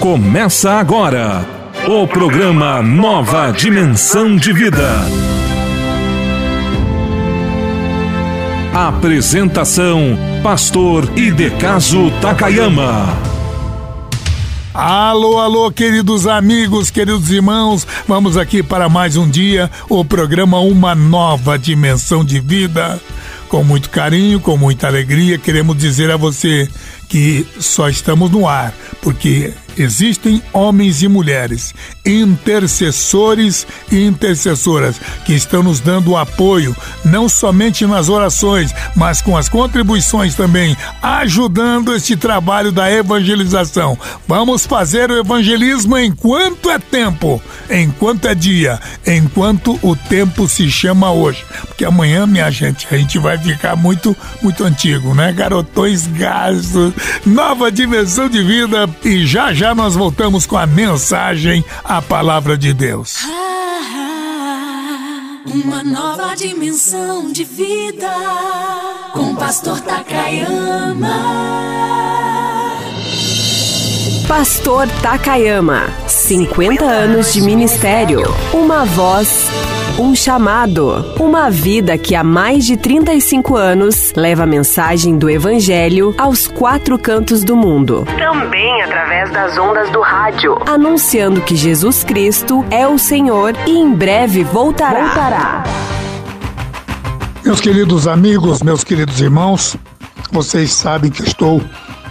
Começa agora o programa Nova Dimensão de Vida. Apresentação: Pastor Idecaso Takayama. Alô, alô, queridos amigos, queridos irmãos, vamos aqui para mais um dia, o programa Uma Nova Dimensão de Vida. Com muito carinho, com muita alegria, queremos dizer a você que só estamos no ar porque existem homens e mulheres, intercessores e intercessoras, que estão nos dando apoio, não somente nas orações, mas com as contribuições também, ajudando este trabalho da evangelização. Vamos fazer o evangelismo enquanto é tempo, enquanto é dia, enquanto o tempo se chama hoje. Porque amanhã, minha gente, a gente vai ficar muito, muito antigo, né? Garotões gastos, nova dimensão de vida e já já nós voltamos com a mensagem, a palavra de Deus. Uma nova dimensão de vida com o pastor Takayama. Pastor Takayama, 50 anos de ministério, uma voz um chamado, uma vida que há mais de 35 anos leva a mensagem do Evangelho aos quatro cantos do mundo. Também através das ondas do rádio, anunciando que Jesus Cristo é o Senhor e em breve voltará. voltará. Meus queridos amigos, meus queridos irmãos, vocês sabem que estou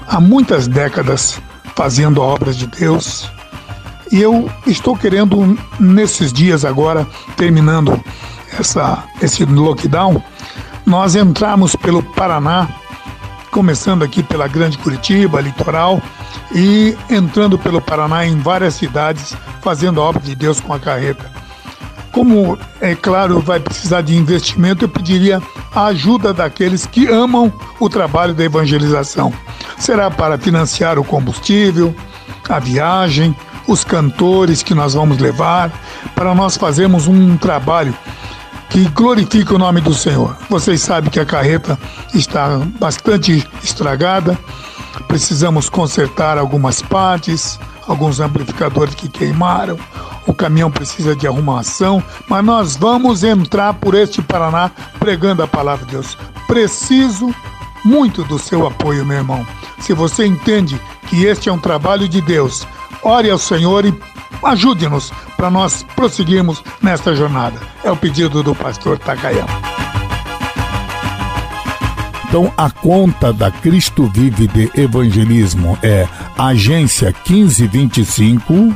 há muitas décadas fazendo a obra de Deus e eu estou querendo, nesses dias agora, terminando essa, esse lockdown, nós entramos pelo Paraná, começando aqui pela Grande Curitiba, litoral, e entrando pelo Paraná em várias cidades, fazendo a obra de Deus com a carreta. Como, é claro, vai precisar de investimento, eu pediria a ajuda daqueles que amam o trabalho da evangelização. Será para financiar o combustível, a viagem, os cantores que nós vamos levar, para nós fazermos um trabalho que glorifique o nome do Senhor. Vocês sabem que a carreta está bastante estragada, precisamos consertar algumas partes, alguns amplificadores que queimaram, o caminhão precisa de arrumação, mas nós vamos entrar por este Paraná pregando a palavra de Deus. Preciso muito do seu apoio, meu irmão. Se você entende que este é um trabalho de Deus, ore ao Senhor e ajude-nos para nós prosseguirmos nesta jornada. É o pedido do pastor Takayama. Então, a conta da Cristo Vive de Evangelismo é agência 1525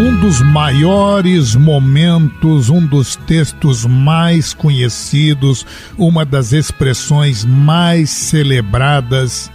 Um dos maiores momentos, um dos textos mais conhecidos, uma das expressões mais celebradas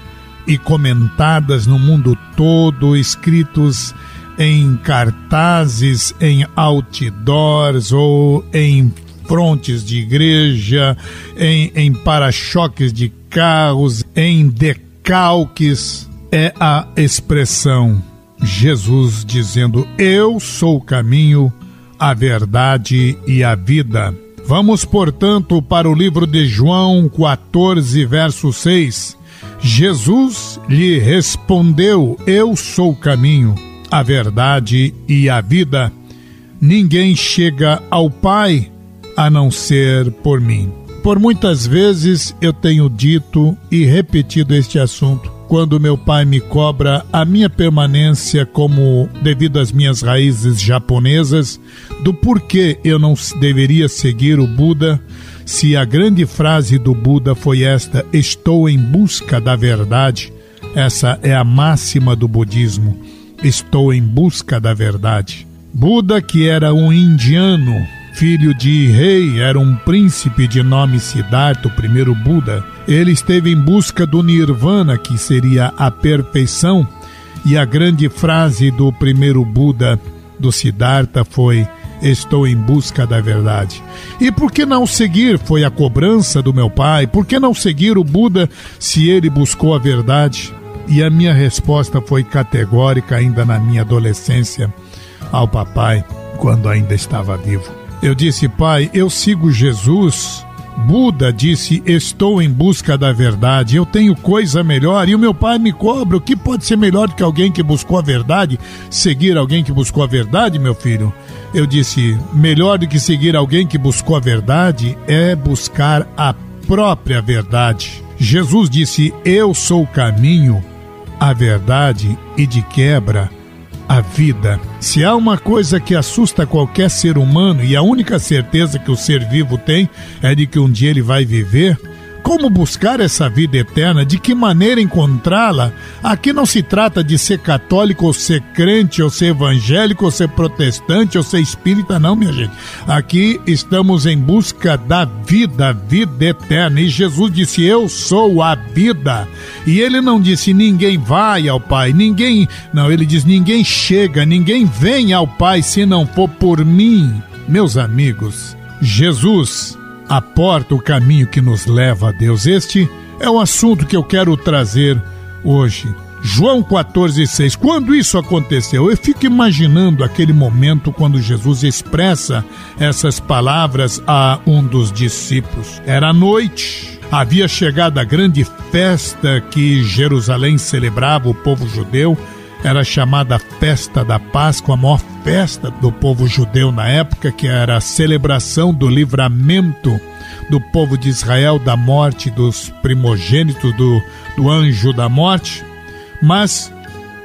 e comentadas no mundo todo, escritos em cartazes, em outdoors ou em frontes de igreja, em, em para-choques de carros, em decalques, é a expressão Jesus dizendo: Eu sou o caminho, a verdade e a vida. Vamos, portanto, para o livro de João 14, verso 6. Jesus lhe respondeu: Eu sou o caminho, a verdade e a vida. Ninguém chega ao Pai a não ser por mim. Por muitas vezes eu tenho dito e repetido este assunto quando meu pai me cobra a minha permanência como devido às minhas raízes japonesas, do porquê eu não deveria seguir o Buda, se a grande frase do Buda foi esta: estou em busca da verdade. Essa é a máxima do budismo. Estou em busca da verdade. Buda, que era um indiano, filho de rei, era um príncipe de nome Siddhartha, o primeiro Buda. Ele esteve em busca do nirvana, que seria a perfeição, e a grande frase do primeiro Buda, do Siddhartha, foi: Estou em busca da verdade. E por que não seguir? Foi a cobrança do meu pai. Por que não seguir o Buda se ele buscou a verdade? E a minha resposta foi categórica ainda na minha adolescência ao papai, quando ainda estava vivo. Eu disse, pai, eu sigo Jesus. Buda disse: Estou em busca da verdade, eu tenho coisa melhor. E o meu pai me cobra: o que pode ser melhor do que alguém que buscou a verdade? Seguir alguém que buscou a verdade, meu filho? Eu disse: melhor do que seguir alguém que buscou a verdade é buscar a própria verdade. Jesus disse: Eu sou o caminho, a verdade e de quebra a vida. Se há uma coisa que assusta qualquer ser humano e a única certeza que o ser vivo tem é de que um dia ele vai viver, como buscar essa vida eterna? De que maneira encontrá-la? Aqui não se trata de ser católico ou ser crente, ou ser evangélico, ou ser protestante, ou ser espírita, não, minha gente. Aqui estamos em busca da vida, vida eterna. E Jesus disse: Eu sou a vida. E ele não disse: ninguém vai ao Pai, ninguém. Não, ele diz: ninguém chega, ninguém vem ao Pai se não for por mim. Meus amigos, Jesus a porta, o caminho que nos leva a Deus. Este é o assunto que eu quero trazer hoje. João 14,6. Quando isso aconteceu, eu fico imaginando aquele momento quando Jesus expressa essas palavras a um dos discípulos. Era noite, havia chegado a grande festa que Jerusalém celebrava, o povo judeu era chamada Festa da Páscoa, a maior festa do povo judeu na época, que era a celebração do livramento do povo de Israel da morte dos primogênitos do, do anjo da morte. Mas,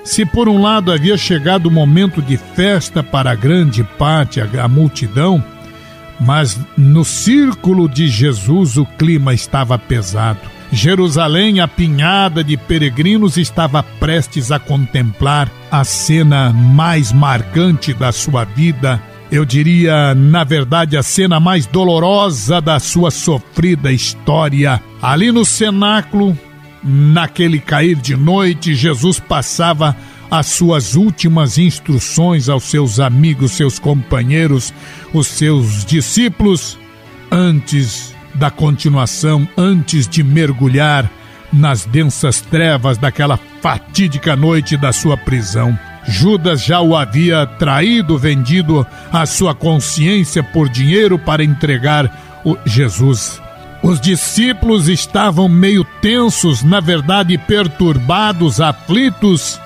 se por um lado havia chegado o momento de festa para a grande parte, a, a multidão, mas no círculo de Jesus o clima estava pesado Jerusalém, apinhada de peregrinos, estava prestes a contemplar a cena mais marcante da sua vida. Eu diria, na verdade, a cena mais dolorosa da sua sofrida história. Ali no cenáculo, naquele cair de noite, Jesus passava as suas últimas instruções aos seus amigos, seus companheiros, os seus discípulos, antes da continuação antes de mergulhar nas densas trevas daquela fatídica noite da sua prisão. Judas já o havia traído, vendido a sua consciência por dinheiro para entregar o Jesus. Os discípulos estavam meio tensos, na verdade perturbados, aflitos,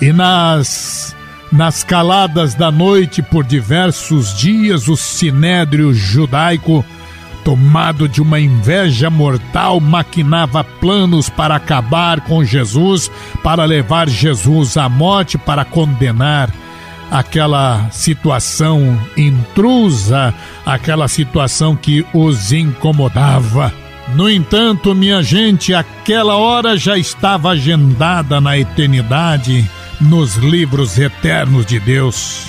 e nas nas caladas da noite por diversos dias o sinédrio judaico tomado de uma inveja mortal, maquinava planos para acabar com Jesus, para levar Jesus à morte, para condenar aquela situação intrusa, aquela situação que os incomodava. No entanto, minha gente, aquela hora já estava agendada na eternidade, nos livros eternos de Deus.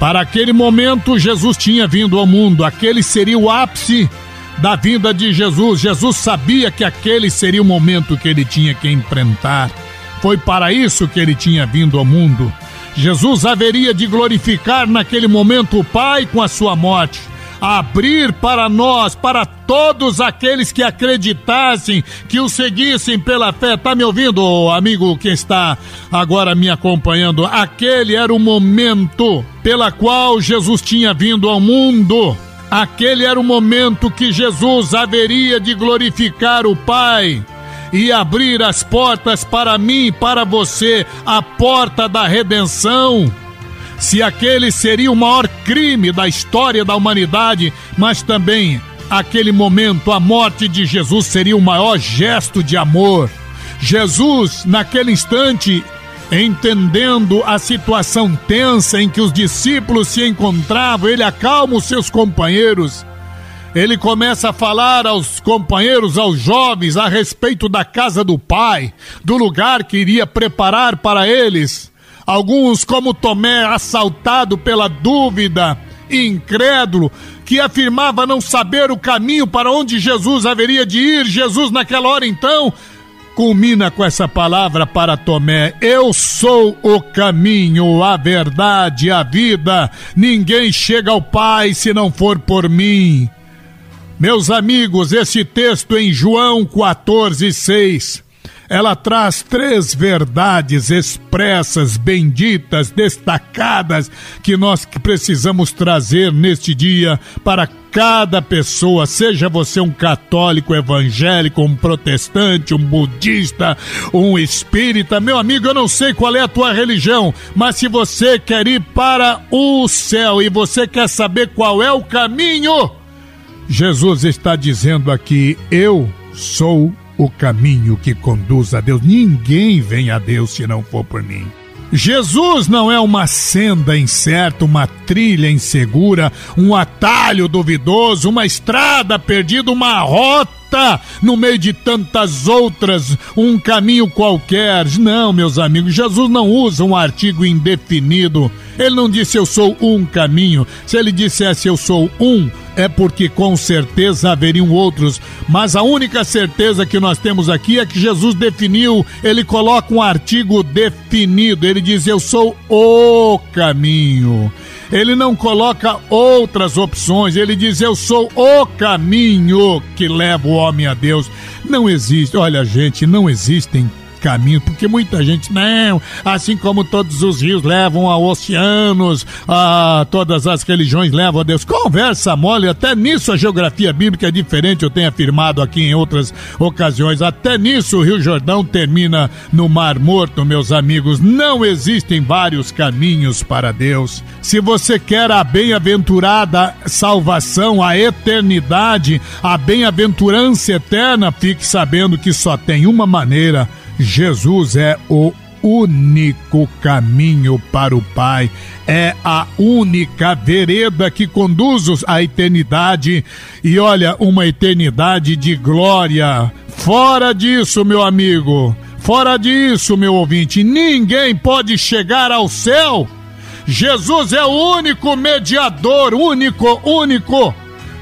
Para aquele momento, Jesus tinha vindo ao mundo, aquele seria o ápice da vinda de Jesus. Jesus sabia que aquele seria o momento que ele tinha que enfrentar. Foi para isso que ele tinha vindo ao mundo. Jesus haveria de glorificar naquele momento o Pai com a sua morte abrir para nós, para todos aqueles que acreditassem, que o seguissem pela fé. Tá me ouvindo, amigo que está agora me acompanhando? Aquele era o momento pela qual Jesus tinha vindo ao mundo. Aquele era o momento que Jesus haveria de glorificar o Pai e abrir as portas para mim e para você, a porta da redenção se aquele seria o maior crime da história da humanidade, mas também aquele momento, a morte de Jesus seria o maior gesto de amor. Jesus, naquele instante, entendendo a situação tensa em que os discípulos se encontravam, ele acalma os seus companheiros. Ele começa a falar aos companheiros, aos jovens, a respeito da casa do Pai, do lugar que iria preparar para eles. Alguns, como Tomé, assaltado pela dúvida, incrédulo, que afirmava não saber o caminho para onde Jesus haveria de ir. Jesus, naquela hora, então, culmina com essa palavra para Tomé: Eu sou o caminho, a verdade, a vida. Ninguém chega ao Pai se não for por mim. Meus amigos, esse texto em João 14, 6 ela traz três verdades expressas, benditas, destacadas, que nós precisamos trazer neste dia para cada pessoa, seja você um católico evangélico, um protestante, um budista, um espírita, meu amigo, eu não sei qual é a tua religião, mas se você quer ir para o céu e você quer saber qual é o caminho, Jesus está dizendo aqui: Eu sou o caminho que conduz a Deus. Ninguém vem a Deus se não for por mim. Jesus não é uma senda incerta, uma trilha insegura, um atalho duvidoso, uma estrada perdida, uma rota no meio de tantas outras, um caminho qualquer. Não, meus amigos, Jesus não usa um artigo indefinido. Ele não disse eu sou um caminho. Se ele dissesse eu sou um, é porque com certeza haveriam outros, mas a única certeza que nós temos aqui é que Jesus definiu, ele coloca um artigo definido, ele diz: Eu sou o caminho. Ele não coloca outras opções, ele diz: Eu sou o caminho que leva o homem a Deus. Não existe, olha, gente, não existem caminho, porque muita gente, não, assim como todos os rios levam a oceanos, a, todas as religiões levam a Deus. Conversa mole, até nisso a geografia bíblica é diferente, eu tenho afirmado aqui em outras ocasiões. Até nisso o Rio Jordão termina no Mar Morto, meus amigos. Não existem vários caminhos para Deus. Se você quer a bem-aventurada salvação, a eternidade, a bem-aventurança eterna, fique sabendo que só tem uma maneira Jesus é o único caminho para o Pai, é a única vereda que conduz à eternidade e olha, uma eternidade de glória. Fora disso, meu amigo, fora disso, meu ouvinte, ninguém pode chegar ao céu. Jesus é o único mediador, único, único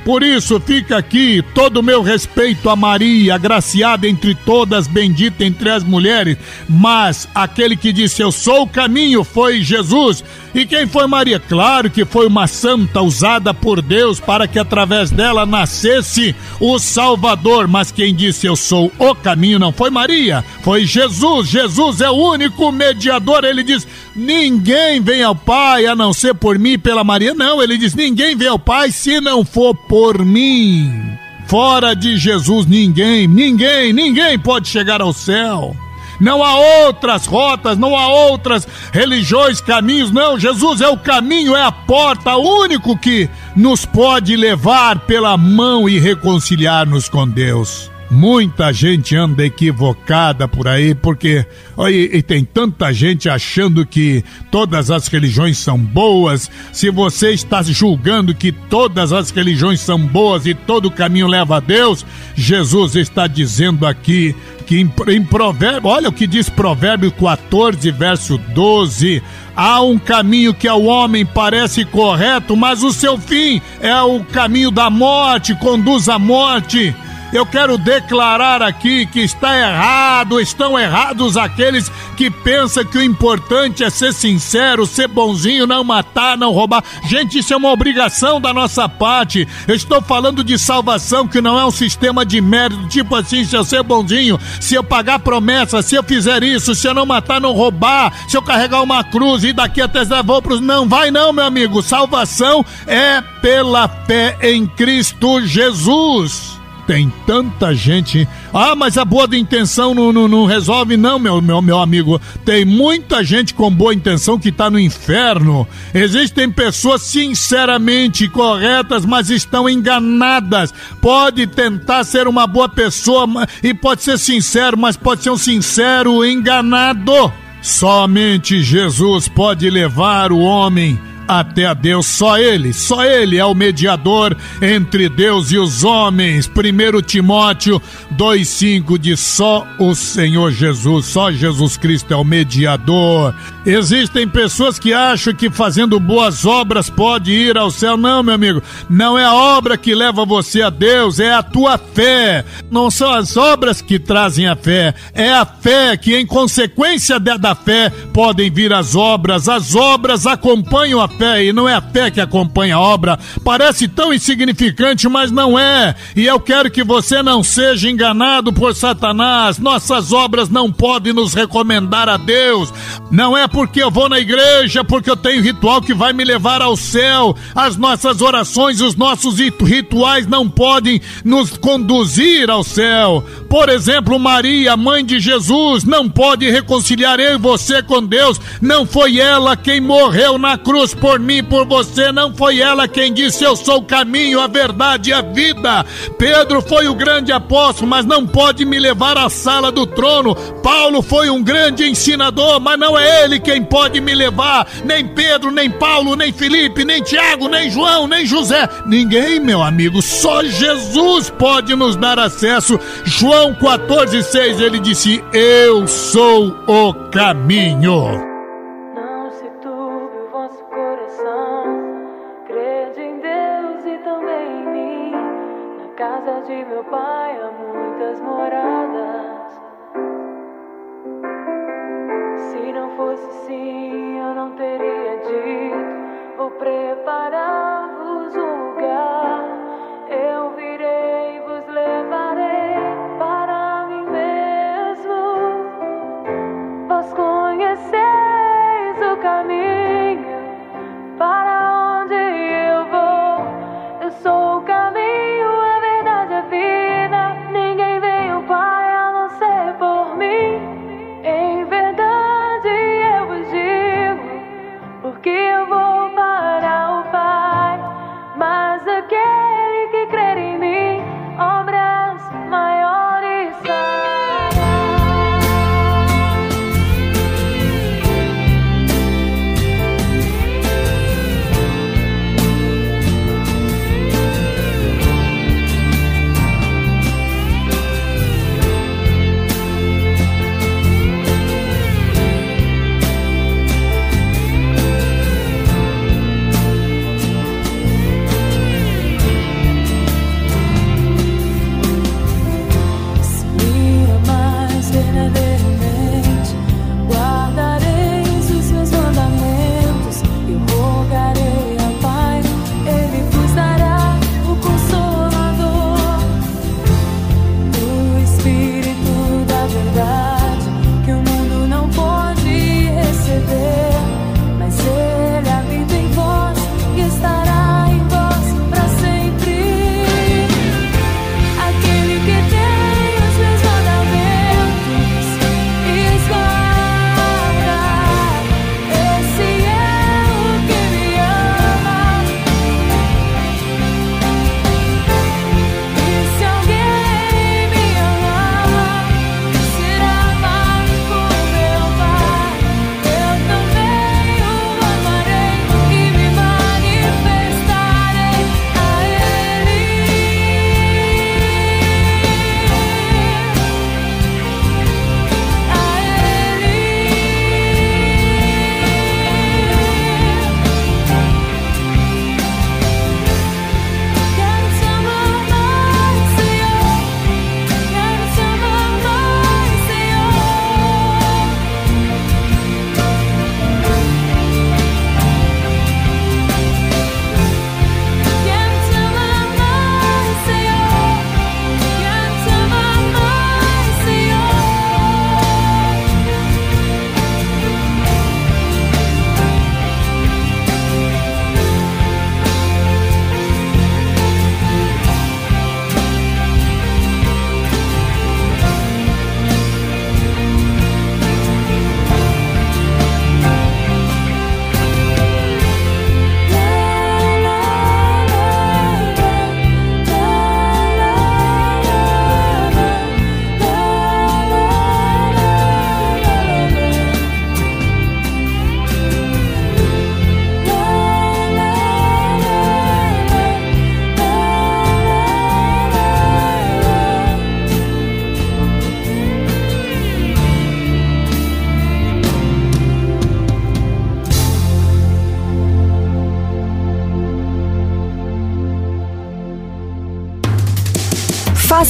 por isso fica aqui todo o meu respeito a Maria, agraciada entre todas, bendita entre as mulheres. Mas aquele que disse eu sou o caminho foi Jesus. E quem foi Maria? Claro que foi uma santa usada por Deus para que através dela nascesse o Salvador. Mas quem disse eu sou o caminho não foi Maria, foi Jesus. Jesus é o único mediador. Ele diz: ninguém vem ao Pai a não ser por mim pela Maria. Não, ele diz: ninguém vem ao Pai se não for por mim. Fora de Jesus, ninguém, ninguém, ninguém pode chegar ao céu. Não há outras rotas, não há outras religiões, caminhos, não. Jesus é o caminho, é a porta, o único que nos pode levar pela mão e reconciliar-nos com Deus. Muita gente anda equivocada por aí, porque e, e tem tanta gente achando que todas as religiões são boas. Se você está julgando que todas as religiões são boas e todo caminho leva a Deus, Jesus está dizendo aqui que em, em Provérbio, olha o que diz Provérbio 14, verso 12: há um caminho que ao homem parece correto, mas o seu fim é o caminho da morte, conduz à morte. Eu quero declarar aqui que está errado, estão errados aqueles que pensam que o importante é ser sincero, ser bonzinho, não matar, não roubar. Gente, isso é uma obrigação da nossa parte. Eu estou falando de salvação, que não é um sistema de mérito, tipo assim, se eu ser bonzinho, se eu pagar promessa, se eu fizer isso, se eu não matar, não roubar, se eu carregar uma cruz e daqui até vou pros. Não vai, não, meu amigo. Salvação é pela fé em Cristo Jesus tem tanta gente. Ah, mas a boa intenção não, não, não, resolve, não, meu, meu, meu amigo. Tem muita gente com boa intenção que está no inferno. Existem pessoas sinceramente corretas, mas estão enganadas. Pode tentar ser uma boa pessoa e pode ser sincero, mas pode ser um sincero enganado. Somente Jesus pode levar o homem até a Deus. Só Ele, só Ele é o mediador entre Deus e os homens. 1 Timóteo 2,5 diz: só o Senhor Jesus, só Jesus Cristo é o mediador. Existem pessoas que acham que fazendo boas obras pode ir ao céu. Não, meu amigo, não é a obra que leva você a Deus, é a tua fé. Não são as obras que trazem a fé, é a fé que, em consequência da fé, podem vir as obras. As obras acompanham a fé e não é a fé que acompanha a obra. Parece tão insignificante, mas não é. E eu quero que você não seja enganado por Satanás. Nossas obras não podem nos recomendar a Deus. Não é porque eu vou na igreja, porque eu tenho ritual que vai me levar ao céu. As nossas orações, os nossos rituais não podem nos conduzir ao céu. Por exemplo, Maria, mãe de Jesus, não pode reconciliar eu e você com Deus. Não foi ela quem morreu na cruz por por mim, por você. Não foi ela quem disse: Eu sou o caminho, a verdade e a vida. Pedro foi o grande apóstolo, mas não pode me levar à sala do trono. Paulo foi um grande ensinador, mas não é ele quem pode me levar. Nem Pedro, nem Paulo, nem Felipe, nem Tiago, nem João, nem José. Ninguém, meu amigo, só Jesus pode nos dar acesso. João 14,6 ele disse: Eu sou o caminho.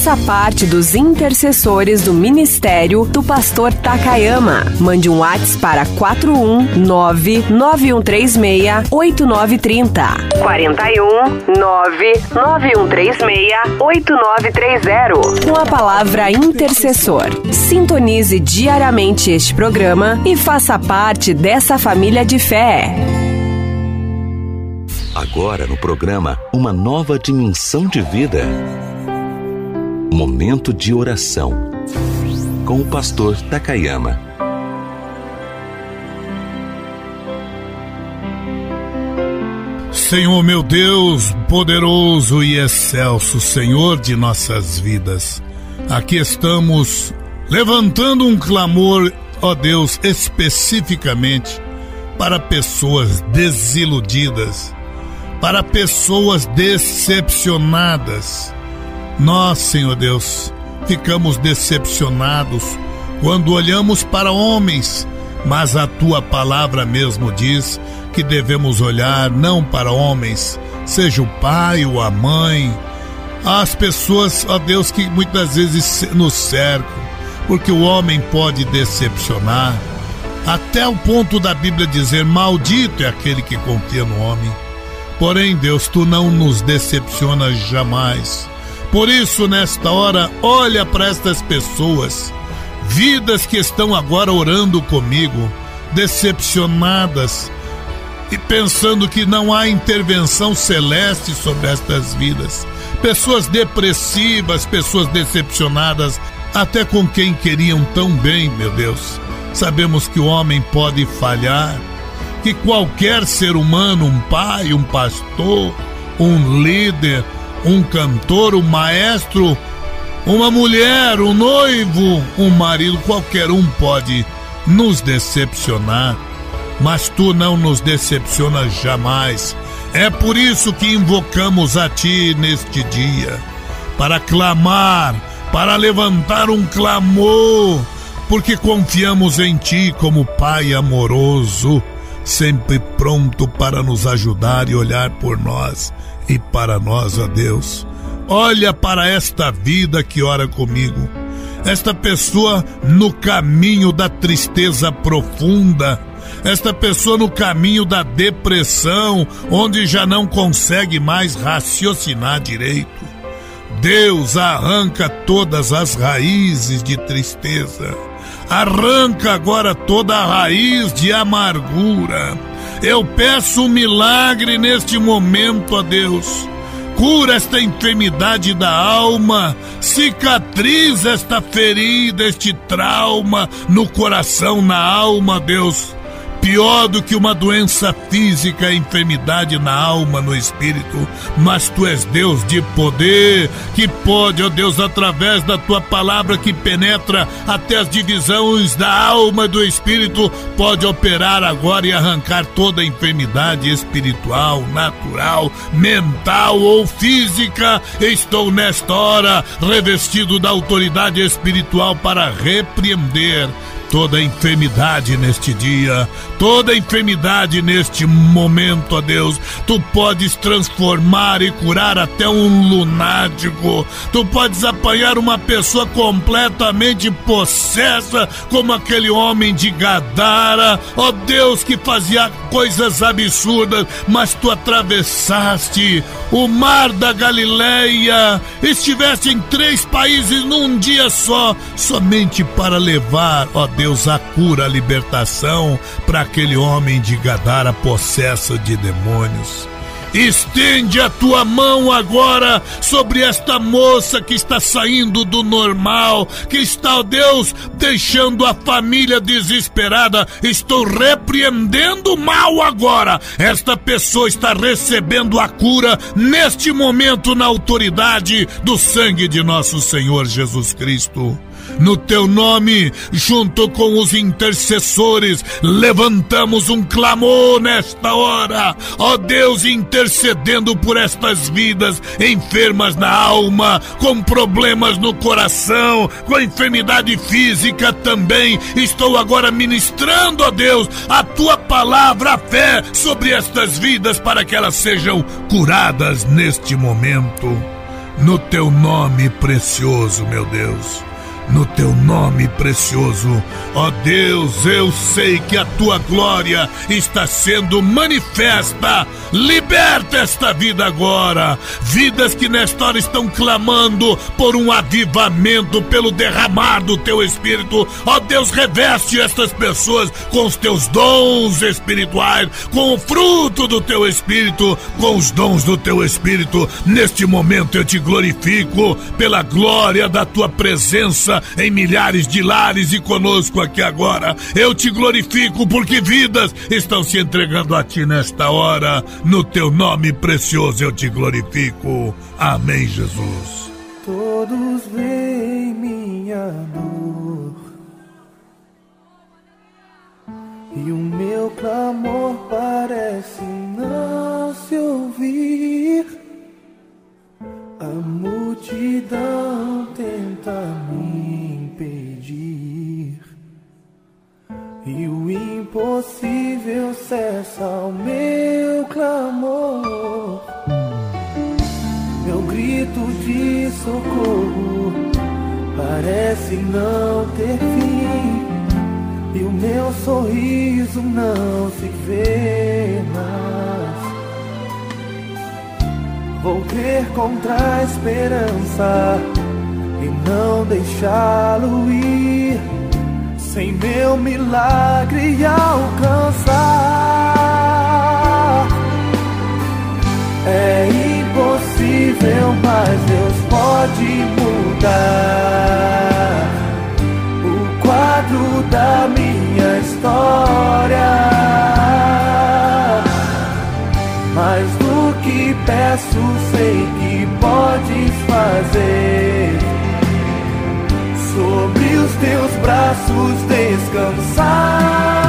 Faça parte dos intercessores do ministério do pastor Takayama. Mande um WhatsApp para 419 9136 8930. 41 99136 8930. Com a palavra intercessor. Sintonize diariamente este programa e faça parte dessa família de fé. Agora no programa Uma Nova Dimensão de Vida. Momento de oração com o pastor Takayama. Senhor meu Deus, poderoso e excelso Senhor de nossas vidas, aqui estamos levantando um clamor, ó Deus, especificamente para pessoas desiludidas, para pessoas decepcionadas. Nós, Senhor Deus, ficamos decepcionados quando olhamos para homens, mas a tua palavra mesmo diz que devemos olhar não para homens, seja o pai ou a mãe, as pessoas, ó Deus, que muitas vezes nos cercam, porque o homem pode decepcionar, até o ponto da Bíblia dizer: Maldito é aquele que confia no homem. Porém, Deus, tu não nos decepcionas jamais. Por isso, nesta hora, olha para estas pessoas, vidas que estão agora orando comigo, decepcionadas, e pensando que não há intervenção celeste sobre estas vidas. Pessoas depressivas, pessoas decepcionadas, até com quem queriam tão bem, meu Deus. Sabemos que o homem pode falhar, que qualquer ser humano, um pai, um pastor, um líder, um cantor, um maestro, uma mulher, um noivo, um marido, qualquer um pode nos decepcionar mas tu não nos decepcionas jamais. É por isso que invocamos a ti neste dia, para clamar, para levantar um clamor, porque confiamos em ti como Pai amoroso, sempre pronto para nos ajudar e olhar por nós e para nós, ó Deus. Olha para esta vida que ora comigo, esta pessoa no caminho da tristeza profunda esta pessoa no caminho da depressão, onde já não consegue mais raciocinar direito. Deus arranca todas as raízes de tristeza. Arranca agora toda a raiz de amargura. Eu peço um milagre neste momento a Deus. Cura esta enfermidade da alma, cicatriza esta ferida, este trauma no coração, na alma, Deus pior do que uma doença física, enfermidade na alma, no espírito, mas tu és Deus de poder, que pode, ó Deus, através da tua palavra que penetra até as divisões da alma e do espírito, pode operar agora e arrancar toda enfermidade espiritual, natural, mental ou física. Estou nesta hora revestido da autoridade espiritual para repreender toda enfermidade neste dia, toda enfermidade neste momento, ó Deus. Tu podes transformar e curar até um lunático. Tu podes apanhar uma pessoa completamente possessa, como aquele homem de Gadara, ó Deus que fazia coisas absurdas, mas tu atravessaste o mar da Galileia, estiveste em três países num dia só, somente para levar, ó Deus, a cura, a libertação para aquele homem de Gadara possesso de demônios. Estende a tua mão agora sobre esta moça que está saindo do normal, que está, ó Deus, deixando a família desesperada. Estou repreendendo mal agora. Esta pessoa está recebendo a cura neste momento na autoridade do sangue de nosso Senhor Jesus Cristo no teu nome, junto com os intercessores, levantamos um clamor nesta hora, ó Deus, intercedendo por estas vidas enfermas na alma, com problemas no coração, com enfermidade física também. Estou agora ministrando, ó Deus, a tua palavra, a fé sobre estas vidas para que elas sejam curadas neste momento. no teu nome precioso, meu Deus no teu nome precioso. Ó Deus, eu sei que a tua glória está sendo manifesta. Liberta esta vida agora. Vidas que nesta hora estão clamando por um avivamento, pelo derramar do teu espírito. Ó Deus, reveste estas pessoas com os teus dons espirituais, com o fruto do teu espírito, com os dons do teu espírito. Neste momento eu te glorifico pela glória da tua presença em milhares de lares e conosco aqui agora. Eu te glorifico porque vidas estão se entregando a ti nesta hora. No teu nome precioso eu te glorifico. Amém, Jesus. Todos veem minha dor e o meu clamor parece não se ouvir. A multidão tenta me impedir e o impossível cessa o meu clamor. Meu grito de socorro parece não ter fim e o meu sorriso não se vê mais. Vou crer contra a esperança e não deixá-lo ir sem meu milagre alcançar. É impossível, mas Deus pode mudar o quadro da minha história. Peço, sei que podes fazer. Sobre os teus braços descansar.